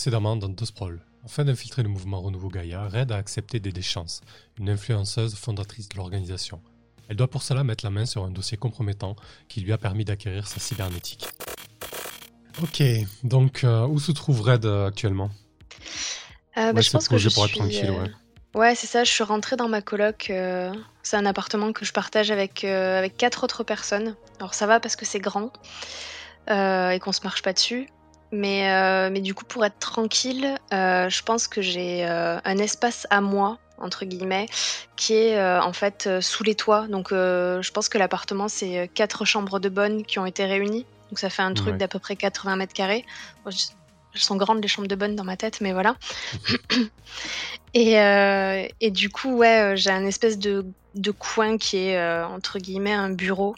Précédemment dans The Sprawl, afin d'infiltrer le mouvement Renouveau Gaïa, Red a accepté des Chance, une influenceuse fondatrice de l'organisation. Elle doit pour cela mettre la main sur un dossier compromettant qui lui a permis d'acquérir sa cybernétique. Ok, donc euh, où se trouve Red euh, actuellement? Euh, bah, je pense que je pour être suis. tranquille, euh, ouais. Ouais, c'est ça. Je suis rentrée dans ma coloc. euh, c'est un appartement que je partage avec euh, avec quatre autres personnes. Alors ça va parce que c'est grand euh, et qu'on se marche pas dessus. Mais euh, mais du coup, pour être tranquille, euh, je pense que j'ai euh, un espace à moi entre guillemets qui est en fait sous les toits. Donc je pense que l'appartement c'est quatre chambres de bonne qui ont été réunies. Donc ça fait un truc Ouais. d'à peu près 80 mètres carrés. Bon, je- elles sont grandes les chambres de bonne dans ma tête, mais voilà. Et, et du coup, ouais, j'ai un espèce de, de coin qui est, entre guillemets, un bureau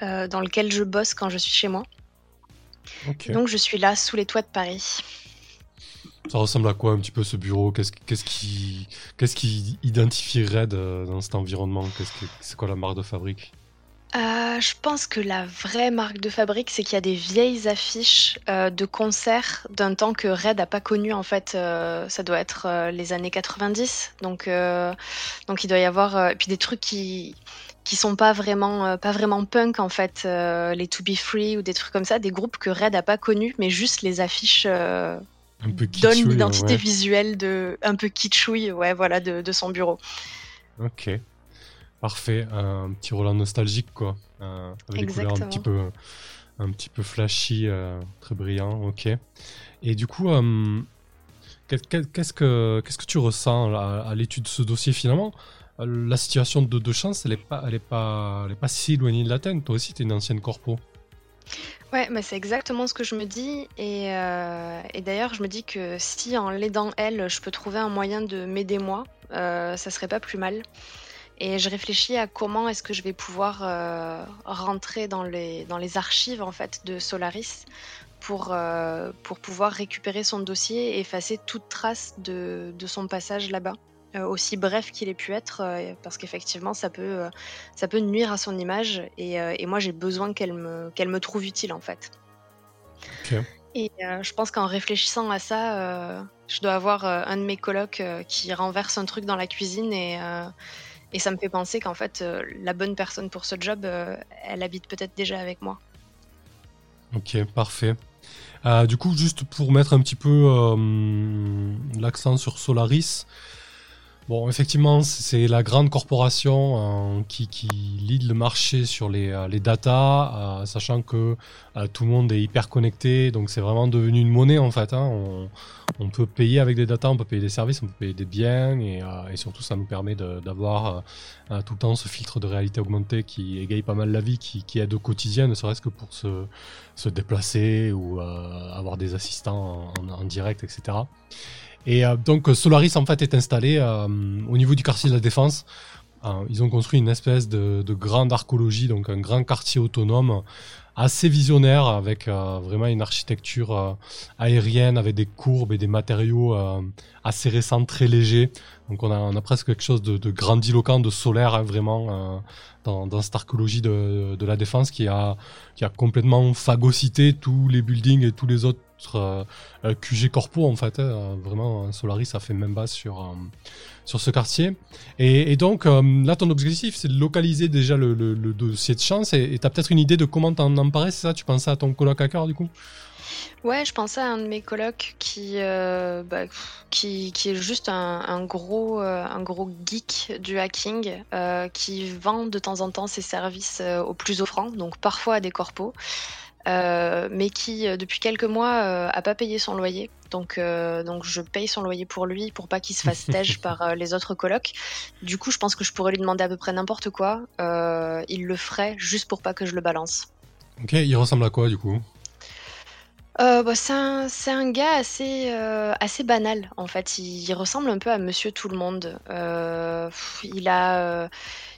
dans lequel je bosse quand je suis chez moi. Donc, je suis là, sous les toits de Paris. Ça ressemble à quoi un petit peu ce bureau? Qu'est-ce qui, qu'est-ce qui identifie Red euh, dans cet environnement? C'est quoi la marque de fabrique? Euh, je pense que la vraie marque de fabrique, c'est qu'il y a des vieilles affiches euh, de concerts d'un temps que Red n'a pas connu. En fait, euh, ça doit être les années 90. Donc, donc il doit y avoir et puis des trucs qui qui sont pas vraiment pas vraiment punk en fait, les To Be Free ou des trucs comme ça, des groupes que Red n'a pas connus, mais juste les affiches donnent l'identité ouais. visuelle de un peu kitschouille, ouais, voilà, de, de son bureau. Ok. Parfait. Un petit Roland nostalgique, quoi. Avec des couleurs un petit peu, un petit peu flashy, euh, très brillant. Ok. Et du coup, euh, qu'est- qu'est- qu'est-ce que, qu'est-ce que tu ressens là, à l'étude de ce dossier finalement? Euh, La situation de, de chance, elle est pas, elle est pas, elle est pas si éloignée de la tienne. Toi aussi, t'es une ancienne corpo. Ouais, mais c'est exactement ce que je me dis. Et, euh, et d'ailleurs, je me dis que si en l'aidant elle, je peux trouver un moyen de m'aider moi, euh, ça serait pas plus mal. Et je réfléchis à comment est-ce que je vais pouvoir euh, rentrer dans les, dans les archives en fait de Solaris pour, euh, pour pouvoir récupérer son dossier et effacer toute trace de, de son passage là-bas. Euh, aussi bref qu'il ait pu être, parce qu'effectivement, ça peut, ça peut nuire à son image. Et, et moi, j'ai besoin qu'elle me, qu'elle me trouve utile, en fait. Et euh, je pense qu'en réfléchissant à ça, euh, je dois avoir euh, un de mes colocs qui renverse un truc dans la cuisine et, et ça me fait penser qu'en fait, euh, la bonne personne pour ce job, euh, elle habite peut-être déjà avec moi. Ok, parfait. Euh, du coup, juste pour mettre un petit peu l'accent sur Solaris, bon, effectivement, c'est la grande corporation euh, qui, qui lead le marché sur les, euh, les data, euh, sachant que euh, tout le monde est hyper connecté, donc c'est vraiment devenu une monnaie en fait. hein. On, on peut payer avec des data, on peut payer des services, on peut payer des biens, et, euh, et surtout ça nous permet d'avoir tout le temps ce filtre de réalité augmentée qui égaye pas mal la vie, qui, qui aide au quotidien, ne serait-ce que pour se, se déplacer ou avoir des assistants en, en direct, etc. Et euh, donc Solaris en fait est installé euh, au niveau du quartier de la Défense. Euh, ils ont construit une espèce de, de grande archéologie, donc un grand quartier autonome assez visionnaire avec vraiment une architecture aérienne avec des courbes et des matériaux assez récents, très légers. Donc on a, presque quelque chose de, grandiloquent, de solaire hein, vraiment dans, cette archéologie de, de la défense qui a, qui a complètement phagocyté tous les buildings et tous les autres euh, euh, QG corpo en fait. hein. Vraiment, Solaris a fait même base sur, euh, sur ce quartier. Et, donc euh, là, ton objectif, c'est de localiser déjà le, dossier de chance et tu as peut-être une idée de comment t'en emparer, c'est ça? Tu pensais à ton coloc à du coup? Ouais, je pensais à un de mes colocs qui, euh, bah, qui, qui est juste un, gros, euh, un gros geek du hacking euh, qui vend de temps en temps ses services euh, aux plus offrants, donc parfois à des corpos, euh, mais qui euh, depuis quelques mois euh, a pas payé son loyer. Donc, euh, donc je paye son loyer pour lui pour pas qu'il se fasse tège par les autres colocs. Du coup, je pense que je pourrais lui demander à peu près n'importe quoi. Il le ferait juste pour pas que je le balance. Ok, il ressemble à quoi du coup? Euh, bah, c'est un, gars assez, euh, assez banal en fait. Il, ressemble un peu à Monsieur Tout le Monde. Euh, il a,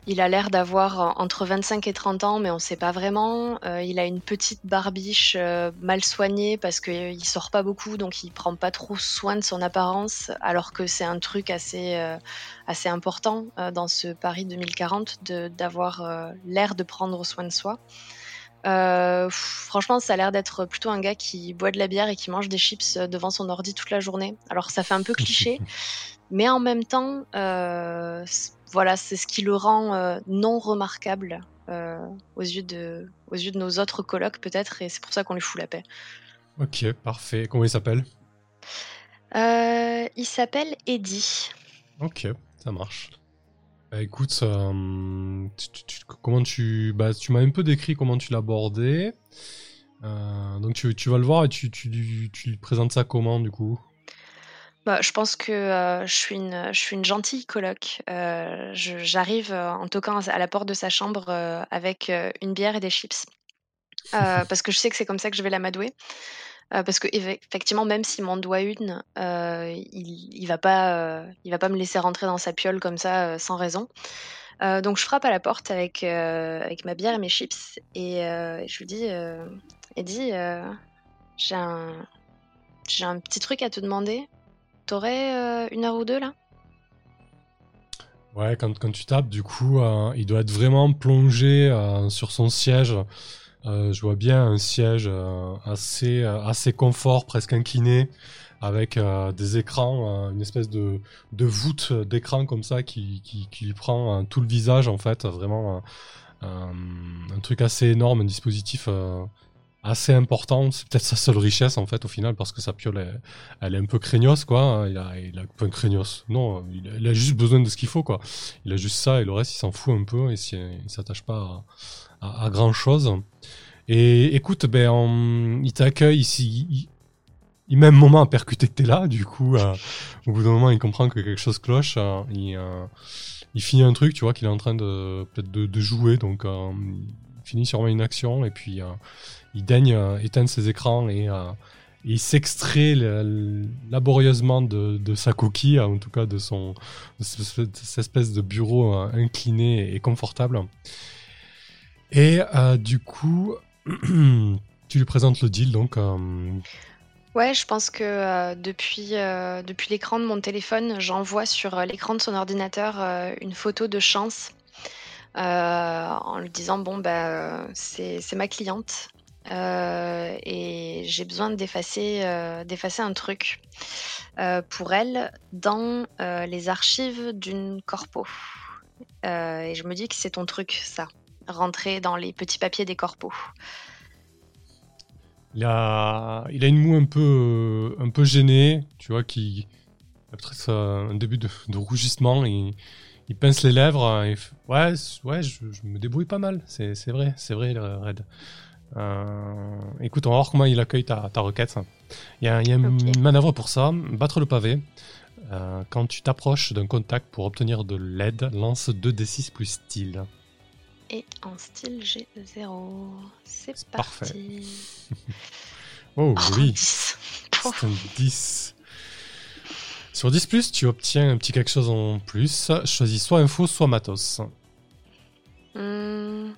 l'air d'avoir entre 25 et 30 ans, mais on sait pas vraiment. Il a une petite barbiche mal soignée parce qu'il sort pas beaucoup, donc il prend pas trop soin de son apparence, alors que c'est un truc assez, assez important dans ce Paris 2040 de- d'avoir l'air de prendre soin de soi. Franchement, ça a l'air d'être plutôt un gars qui boit de la bière et qui mange des chips devant son ordi toute la journée. Alors ça fait un peu cliché, mais en même temps, voilà, c'est ce qui le rend non remarquable aux yeux de, aux yeux de nos autres colocs peut-être, et c'est pour ça qu'on lui fout la paix. Ok, parfait. Comment il s'appelle? Il s'appelle Eddie. Ok, ça marche. Bah, écoute, euh, comment tu, bah, tu m'as un peu décrit comment tu l'abordais. Euh, donc tu, tu, vas le voir et tu, tu, tu lui présentes ça comment du coup? Bah, je pense que euh, je, suis une, gentille coloc. J'arrive en toquant à la porte de sa chambre avec une bière et des chips. parce que je sais que c'est comme ça que je vais l'amadouer. Euh, parce que effectivement, même s'il m'en doit une, euh, il, il va pas, euh, il va pas me laisser rentrer dans sa piole comme ça sans raison. donc je frappe à la porte avec avec ma bière et mes chips et je lui dis, Eddie, j'ai un j'ai un petit truc à te demander. T'aurais une heure ou deux là? Ouais, quand, quand tu tapes, du coup, il doit être vraiment plongé sur son siège. Euh, je vois bien un siège euh, assez, euh, assez confort, presque incliné, avec des écrans, une espèce de, de voûte d'écran comme ça qui, qui, qui prend tout le visage en fait, vraiment un truc assez énorme, un dispositif assez important. C'est peut-être sa seule richesse en fait au final parce que sa piole elle, est un peu craignos quoi. Il a, il a un craignos. Non, il a, juste besoin de ce qu'il faut quoi. Il a juste ça et le reste il s'en fout un peu et il s'attache pas à, grand chose. Et écoute, ben, il t'accueille ici. Il, il, met un moment à percuter que t'es là, du coup, euh, au bout d'un moment, il comprend que quelque chose cloche. Euh, il, euh, il, finit un truc, tu vois, qu'il est en train de peut-être de, jouer, donc il finit sûrement une action, et puis il daigne éteindre ses écrans et, il s'extrait laborieusement de, sa coquille, en tout cas de son espèce de bureau incliné et confortable. Et du coup, tu lui présentes le deal, donc. Euh, ouais, je pense que euh, depuis, euh, depuis l'écran de mon téléphone, j'envoie sur l'écran de son ordinateur une photo de chance en lui disant bon bah c'est ma cliente et j'ai besoin d'effacer d'effacer un truc pour elle dans les archives d'une corpo. et je me dis que c'est ton truc ça rentrer dans les petits papiers des corpos. Il a, il a une moue un peu, un peu gênée, tu vois, qui a peut-être un début de, rougissement. Il, il, pince les lèvres. Et, ouais, ouais, je, me débrouille pas mal. C'est, vrai, c'est vrai, Red. Euh, écoute, on va voir comment il accueille ta, ta requête. Il y a, il y a une manœuvre pour ça. Battre le pavé. Euh, quand tu t'approches d'un contact pour obtenir de l'aide, lance 2d6 plus style. Et en style, j'ai 0. C'est parti. oh, oh, oui. 10. C'est un 10. Sur 10, plus, tu obtiens un petit quelque chose en plus. Choisis soit info, soit matos. Hmm.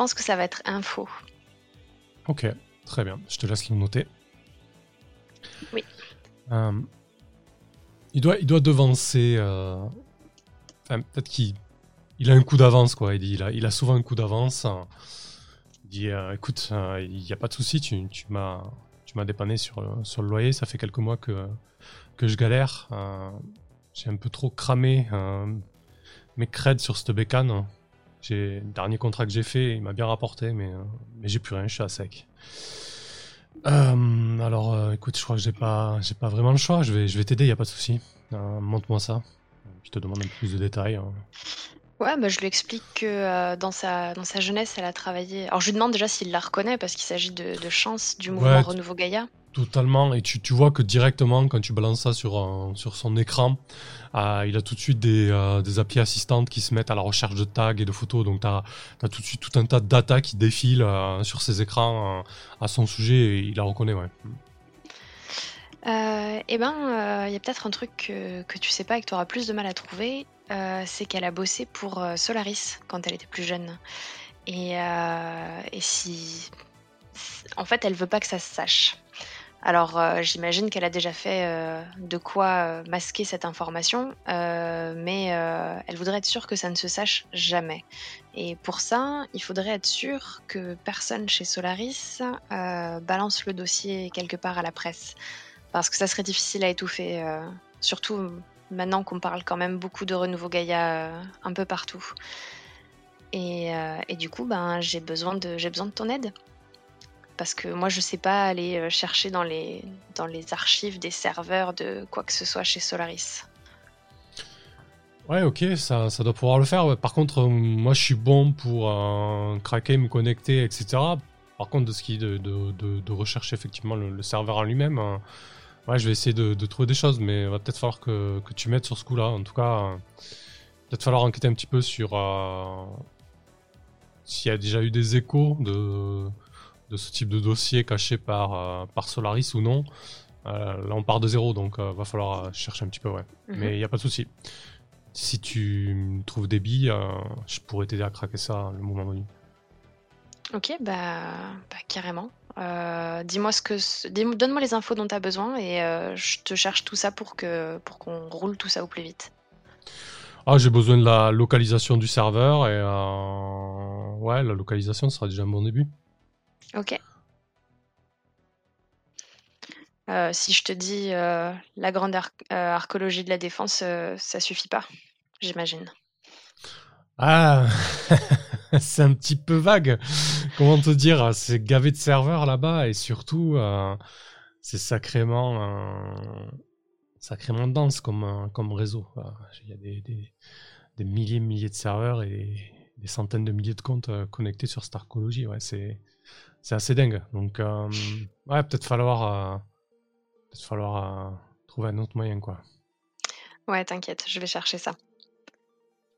Je pense que ça va être info. Ok, très bien. Je te laisse le noter. Oui. Euh, il, doit, il doit devancer. Euh... Enfin, peut-être qu'il il a un coup d'avance, quoi. Il, dit, il, a, il a souvent un coup d'avance. Il dit euh, écoute, il n'y a pas de souci, tu, tu m'as tu m'as dépanné sur, sur le loyer. Ça fait quelques mois que, que je galère. J'ai un peu trop cramé mes creds sur cette bécane. J'ai le dernier contrat que j'ai fait, il m'a bien rapporté, mais, mais j'ai plus rien, je suis à sec. alors, écoute, je crois que j'ai pas, j'ai pas vraiment le choix. Je vais, je vais t'aider, il y a pas de souci. Montre-moi ça. Je te demande un peu plus de détails. Hein. Ouais, bah, je lui explique que euh, dans, sa, dans sa jeunesse, elle a travaillé. Alors, je lui demande déjà s'il la reconnaît, parce qu'il s'agit de, Chance, du mouvement Renouveau Gaïa. Totalement, et tu, tu, vois que directement, quand tu balances ça sur, sur son écran, euh, il a tout de suite des, euh, des assistantes qui se mettent à la recherche de tags et de photos. Donc, tu as, tout de suite tout un tas de data qui défile sur ses écrans à son sujet, et il la reconnaît, ouais. eh ben, il y a peut-être un truc que, que tu sais pas et que tu auras plus de mal à trouver. Euh, c'est qu'elle a bossé pour euh, Solaris quand elle était plus jeune. Et, euh, et si. En fait, elle veut pas que ça se sache. Alors, euh, j'imagine qu'elle a déjà fait euh, de quoi euh, masquer cette information, mais elle voudrait être sûre que ça ne se sache jamais. Et pour ça, il faudrait être sûr que personne chez Solaris balance le dossier quelque part à la presse. Parce que ça serait difficile à étouffer, surtout maintenant qu'on parle quand même beaucoup de renouveau Gaïa un peu partout. Et, du coup, ben, j'ai besoin, besoin de ton aide parce que moi je sais pas aller euh, chercher dans les, dans les archives des serveurs de quoi que ce soit chez Solaris. Ouais, ok, ça, ça doit pouvoir le faire. Par contre, euh, moi je suis bon pour euh, craquer, me connecter, etc. Par contre, de ce qui de, de, rechercher effectivement le, serveur en lui-même, ouais, je vais essayer de, trouver des choses, mais il va peut-être falloir que, que, tu m'aides sur ce coup-là. En tout cas, peut-être falloir enquêter un petit peu sur s'il y a déjà eu des échos de de ce type de dossier caché par, euh, par Solaris ou non. Euh, là, on part de zéro, donc euh, va falloir chercher un petit peu, ouais. Mhm. Mais il n'y a pas de souci. Si tu trouves des billes, je pourrais t'aider à craquer ça le moment venu. Ok, bah, bah carrément. dis-moi ce que, donne-moi les infos dont tu as besoin et je te cherche tout ça pour que pour qu'on roule tout ça au plus vite. Ah, j'ai besoin de la localisation du serveur et ouais, la localisation sera déjà un bon début. Ok. Euh, si je te dis euh, la grande euh, archéologie de la défense, ça suffit pas, j'imagine. Ah, c'est un petit peu vague. Comment te dire C'est gavé de serveurs là-bas et surtout, c'est sacrément, sacrément dense comme, comme réseau. Il y a des, des, des milliers, milliers de serveurs et des centaines de milliers de comptes connectés sur cette archéologie. Ouais, c'est c'est assez dingue. Donc, euh, ouais, peut-être falloir, euh, peut falloir euh, trouver un autre moyen, quoi. Ouais, t'inquiète, je vais chercher ça.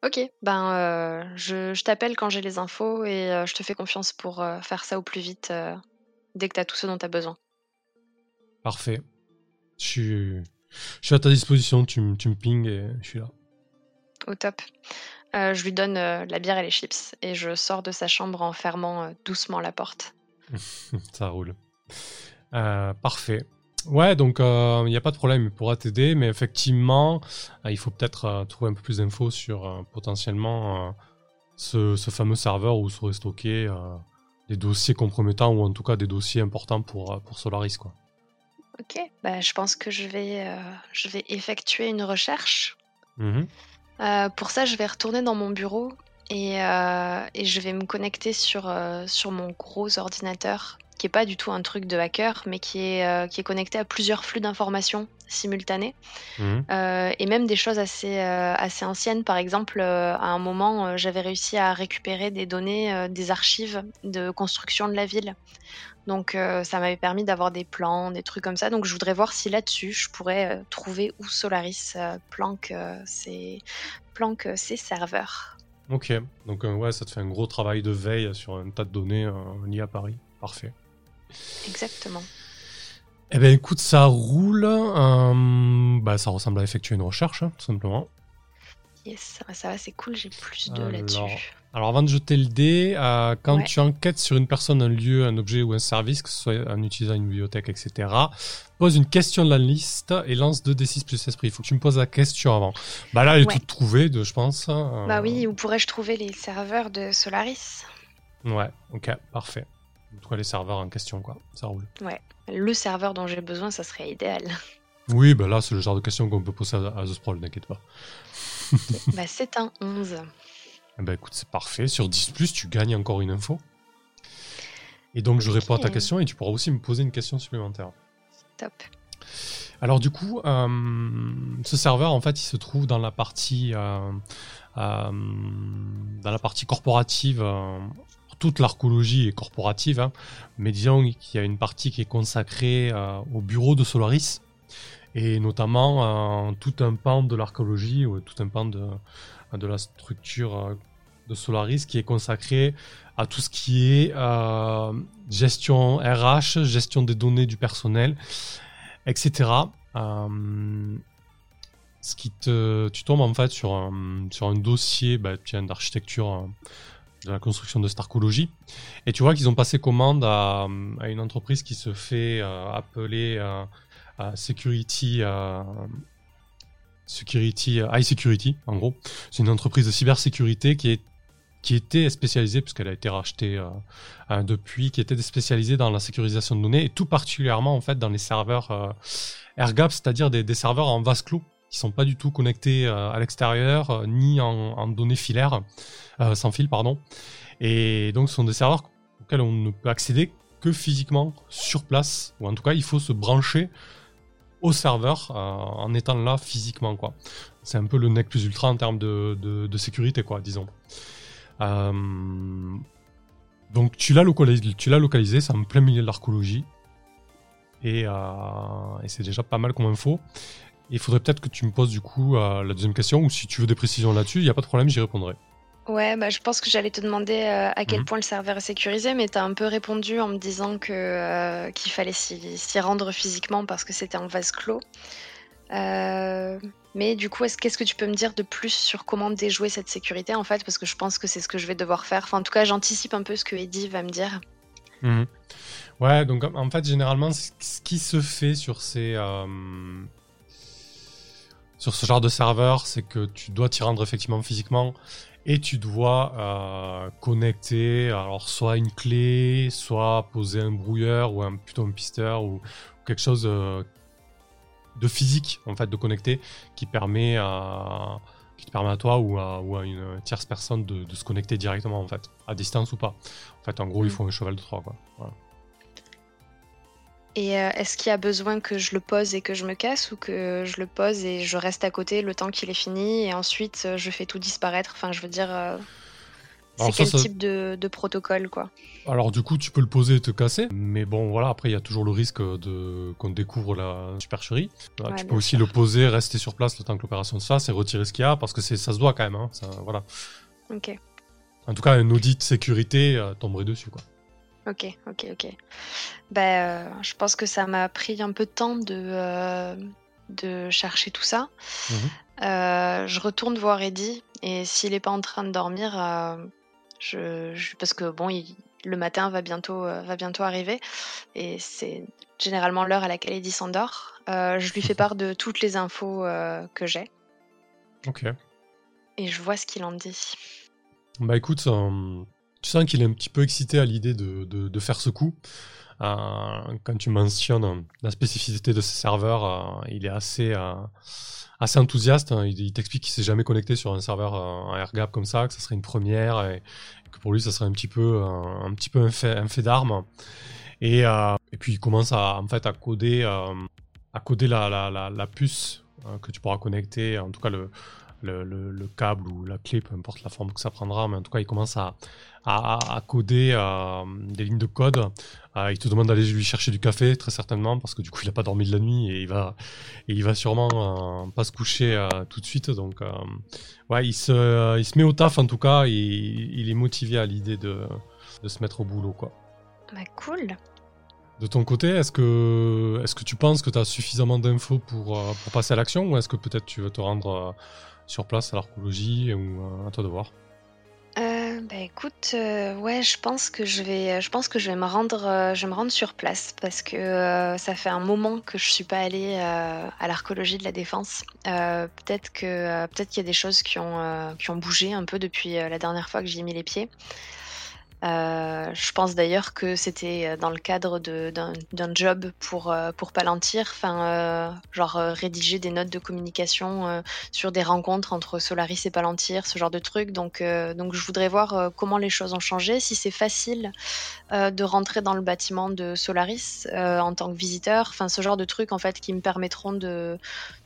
Ok, ben je, t'appelle quand j'ai les infos et je te fais confiance pour faire ça au plus vite dès que t'as tout ce dont t'as besoin. Parfait. Je suis, je suis à ta disposition, tu, tu me ping et je suis là. Au top. je lui donne la bière et les chips et je sors de sa chambre en fermant doucement la porte. Ça roule. Euh, parfait. Ouais, donc il euh, n'y a pas de problème, il pourra t'aider, mais effectivement, euh, il faut peut-être trouver un peu plus d'infos sur potentiellement ce, fameux serveur où seraient stockés des dossiers compromettants ou en tout cas des dossiers importants pour, pour Solaris. Quoi. Ok, bah, je pense que je vais, je vais effectuer une recherche. Mmh pour ça, je vais retourner dans mon bureau euh, et, je vais me connecter sur, euh, sur mon gros ordinateur, qui est pas du tout un truc de hacker, mais qui est, euh, qui est connecté à plusieurs flux d'informations simultanés. Mhm. et même des choses assez, assez anciennes. Par exemple, à un moment, j'avais réussi à récupérer des données des archives de construction de la ville. Donc ça m'avait permis d'avoir des plans, des trucs comme ça. Donc je voudrais voir si là-dessus, je pourrais trouver où Solaris planque, ses, planque ses serveurs. Ok, donc euh, ouais, ça te fait un gros travail de veille sur un tas de données euh, liées à Paris. Parfait. Exactement. Eh bien écoute, ça roule. Euh, bah, ça ressemble à effectuer une recherche, hein, tout simplement. Yes, ça va, c'est cool, j'ai plus de là-dessus. Alors avant de jeter le dé, euh, quand tu enquêtes sur une personne, un lieu, un objet ou un service, que ce soit en utilisant une bibliothèque, etc., pose une question de la liste et lance 2d6 plus esprit. Il faut que tu me poses la question avant. Bah là, elle est toute trouvée, de, je pense. Hein, bah oui, où pourrais-je trouver les serveurs de Solaris? Ouais, ok, parfait. En tout cas, les serveurs en question, quoi. Ça roule. Ouais, le serveur dont j'ai besoin, ça serait idéal. Oui, bah là, c'est le genre de question qu'on peut poser à, The Sprawl, n'inquiète pas. bah c'est un 11. Eh ben écoute, c'est parfait. Sur 10, tu gagnes encore une info. Et donc, je réponds à ta question et tu pourras aussi me poser une question supplémentaire. Top. Alors, du coup, euh, ce serveur, en fait, il se trouve dans la partie, euh, euh, dans la partie corporative. toute l'archéologie est corporative, hein. mais disons qu'il y a une partie qui est consacrée au bureau de Solaris et notamment tout un pan de l'archéologie ou tout un pan de, de la structure euh, de Solaris qui est consacré à tout ce qui est euh, gestion RH, gestion des données du personnel, etc. Euh, ce qui te, tu tombes en fait sur un, sur un dossier bah, d'architecture de la construction de Starcology. Et tu vois qu'ils ont passé commande à, une entreprise qui se fait appeler Security security, high security, en gros. C'est une entreprise de cybersécurité qui est qui était spécialisée, puisqu'elle a été rachetée euh, euh, depuis, qui était spécialisée dans la sécurisation de données, et tout particulièrement en fait dans les serveurs euh, AirGap, c'est-à-dire des, des, serveurs en vase clos, qui sont pas du tout connectés à l'extérieur, ni en, en, données filaires, sans fil, pardon. Et donc ce sont des serveurs auxquels on ne peut accéder que physiquement sur place, ou en tout cas il faut se brancher au serveur en étant là physiquement quoi. C'est un peu le nec plus ultra en termes de, de, sécurité quoi, disons. Euh, donc tu l'as localisé, tu l'as localisé, c'est en plein milieu de l'archéologie. Et, euh, et c'est déjà pas mal comme info. Il faudrait peut-être que tu me poses du coup euh, la deuxième question, ou si tu veux des précisions là-dessus, il n'y a pas de problème, j'y répondrai. Ouais, bah, je pense que j'allais te demander à quel mhm. point le serveur est sécurisé, mais tu as un peu répondu en me disant que qu'il fallait s'y rendre physiquement parce que c'était en vase clos. Euh, mais du coup, qu'est-ce que tu peux me dire de plus sur comment déjouer cette sécurité en fait? Parce que je pense que c'est ce que je vais devoir faire. Enfin, en tout cas, j'anticipe un peu ce que Eddie va me dire. Mhm. Ouais, donc en fait, généralement, ce qui se fait sur ces. Euh, sur ce genre de serveur, c'est que tu dois t'y rendre effectivement physiquement et tu dois euh, connecter alors soit une clé, soit poser un brouilleur ou un plutôt un pisteur ou, quelque chose euh, de physique en fait de connecter qui permet à qui te permet à toi ou à, ou à une tierce personne de, se connecter directement en fait à distance ou pas. En fait en gros il mm. faut un cheval de quoi et euh, est-ce qu'il y a besoin que je le pose et que je me casse ou que je le pose et je reste à côté le temps qu'il est fini et ensuite euh, je fais tout disparaître? Enfin je veux dire euh, c'est quel type de, protocole, quoi? Alors, du coup, tu peux le poser et te casser, mais bon, voilà, après, il y a toujours le risque de qu'on découvre la supercherie. tu peux aussi le poser, rester sur place le temps que l'opération se fasse et retirer ce qu'il y a, parce que ça se doit quand même, hein, voilà. Ok. En tout cas, un audit sécurité tomberait dessus, quoi. Ok, ok, ok. Ben, euh, je pense que ça m'a pris un peu de temps de, euh, de chercher tout ça. Mhm. je retourne voir Eddie et s'il n'est pas en train de dormir, je, parce que bon, le matin va bientôt, euh, va bientôt arriver et c'est généralement l'heure à laquelle Eddie s'endort. Euh, je lui fais part de toutes les infos euh, que j'ai. Ok. Et je vois ce qu'il en dit. Bah écoute, tu sens qu'il est un petit peu excité à l'idée de, de, faire ce coup. quand tu mentionnes la spécificité de ce serveurs, il est assez assez enthousiaste. Hein. Il, t'explique qu'il s'est jamais connecté sur un serveur en AirGap comme ça, que ça serait une première et, que pour lui ça serait un petit peu un, petit peu un fait, un d'armes. Et, euh, et, puis il commence à en fait à coder euh, à coder la, la, la, puce euh, que tu pourras connecter, en tout cas le, le, le, câble ou la clé, peu importe la forme que ça prendra, mais en tout cas il commence à, à, coder euh, des lignes de code. Euh, il te demande d'aller lui chercher du café, très certainement, parce que du coup, il n'a pas dormi de la nuit et il va, et il va sûrement euh, pas se coucher tout de suite. Donc, ouais, il se, il se met au taf en tout cas. Et il est motivé à l'idée de, de se mettre au boulot, quoi. Bah, cool. De ton côté, est-ce que, est-ce que tu penses que tu as suffisamment d'infos pour, pour passer à l'action ou est-ce que peut-être tu veux te rendre sur place à l'archéologie ou à toi de voir bah, écoute, euh, ouais, je pense que je vais, je pense que je vais me rendre, euh, je vais me rendre sur place parce que euh, ça fait un moment que je suis pas allée à l'archéologie de la Défense. peut-être que, peut-être qu'il y a des choses qui ont, qui ont bougé un peu depuis la dernière fois que j'y ai mis les pieds. Euh, je pense d'ailleurs que c'était euh, dans le cadre d'un job pour, euh, pour Palantir, enfin, genre rédiger des notes de communication sur des rencontres entre Solaris et Palantir, ce genre de truc. Donc, donc je voudrais voir comment les choses ont changé, si c'est facile de rentrer dans le bâtiment de Solaris en tant que visiteur, enfin, ce genre de trucs en fait qui me permettront de,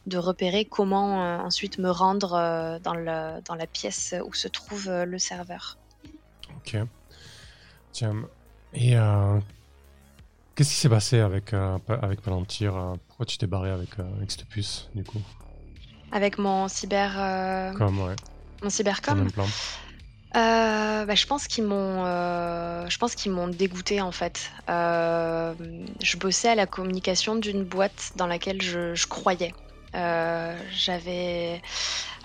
de repérer comment ensuite me rendre dans, le, dans la pièce où se trouve le serveur. Ok. Et euh, qu'est-ce qui s'est passé avec, euh, avec Palantir euh, Pourquoi tu t'es barré avec, avec cette puce, du coup? Avec mon cyber. Com, ouais. Mon cybercom bah, je pense qu'ils m'ont, je pense qu'ils m'ont dégoûté en fait. je bossais à la communication d'une boîte dans laquelle je, je croyais. J'avais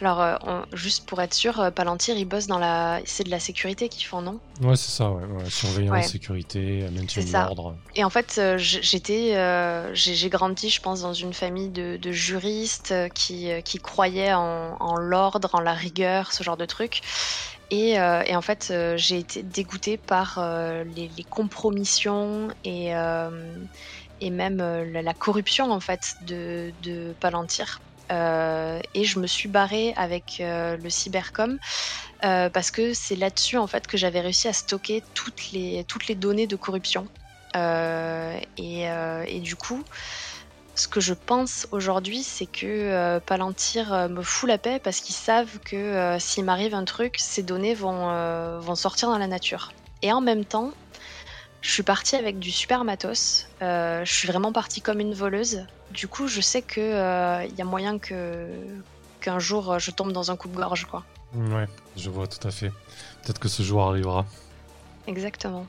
alors, euh, juste pour être sûr, euh, Palantir, ils bossent dans la. C'est de la sécurité qu'ils font, non? Ouais, c'est ça, ouais. Surveillance, sécurité, maintien de l'ordre. Et en fait, euh, j'étais, j'ai grandi, je pense, dans une famille de, juristes qui, qui croyaient en, l'ordre, en la rigueur, ce genre de trucs. Et, en fait, j'ai été dégoûtée par les, compromissions et, et même la, corruption en fait de, de Palantir. Euh, et je me suis barrée avec euh, le cybercom euh, parce que c'est là-dessus en fait que j'avais réussi à stocker toutes les, toutes les données de corruption. Et, et, du coup, ce que je pense aujourd'hui, c'est que Palantir me fout la paix parce qu'ils savent que s'il m'arrive un truc, ces données vont, vont sortir dans la nature. Et en même temps, je suis partie avec du super matos. je suis vraiment partie comme une voleuse. Du coup, je sais que il euh, y a moyen que qu'un jour euh, je tombe dans un coupe-gorge, quoi. Ouais, je vois tout à fait. Peut-être que ce jour arrivera. Exactement.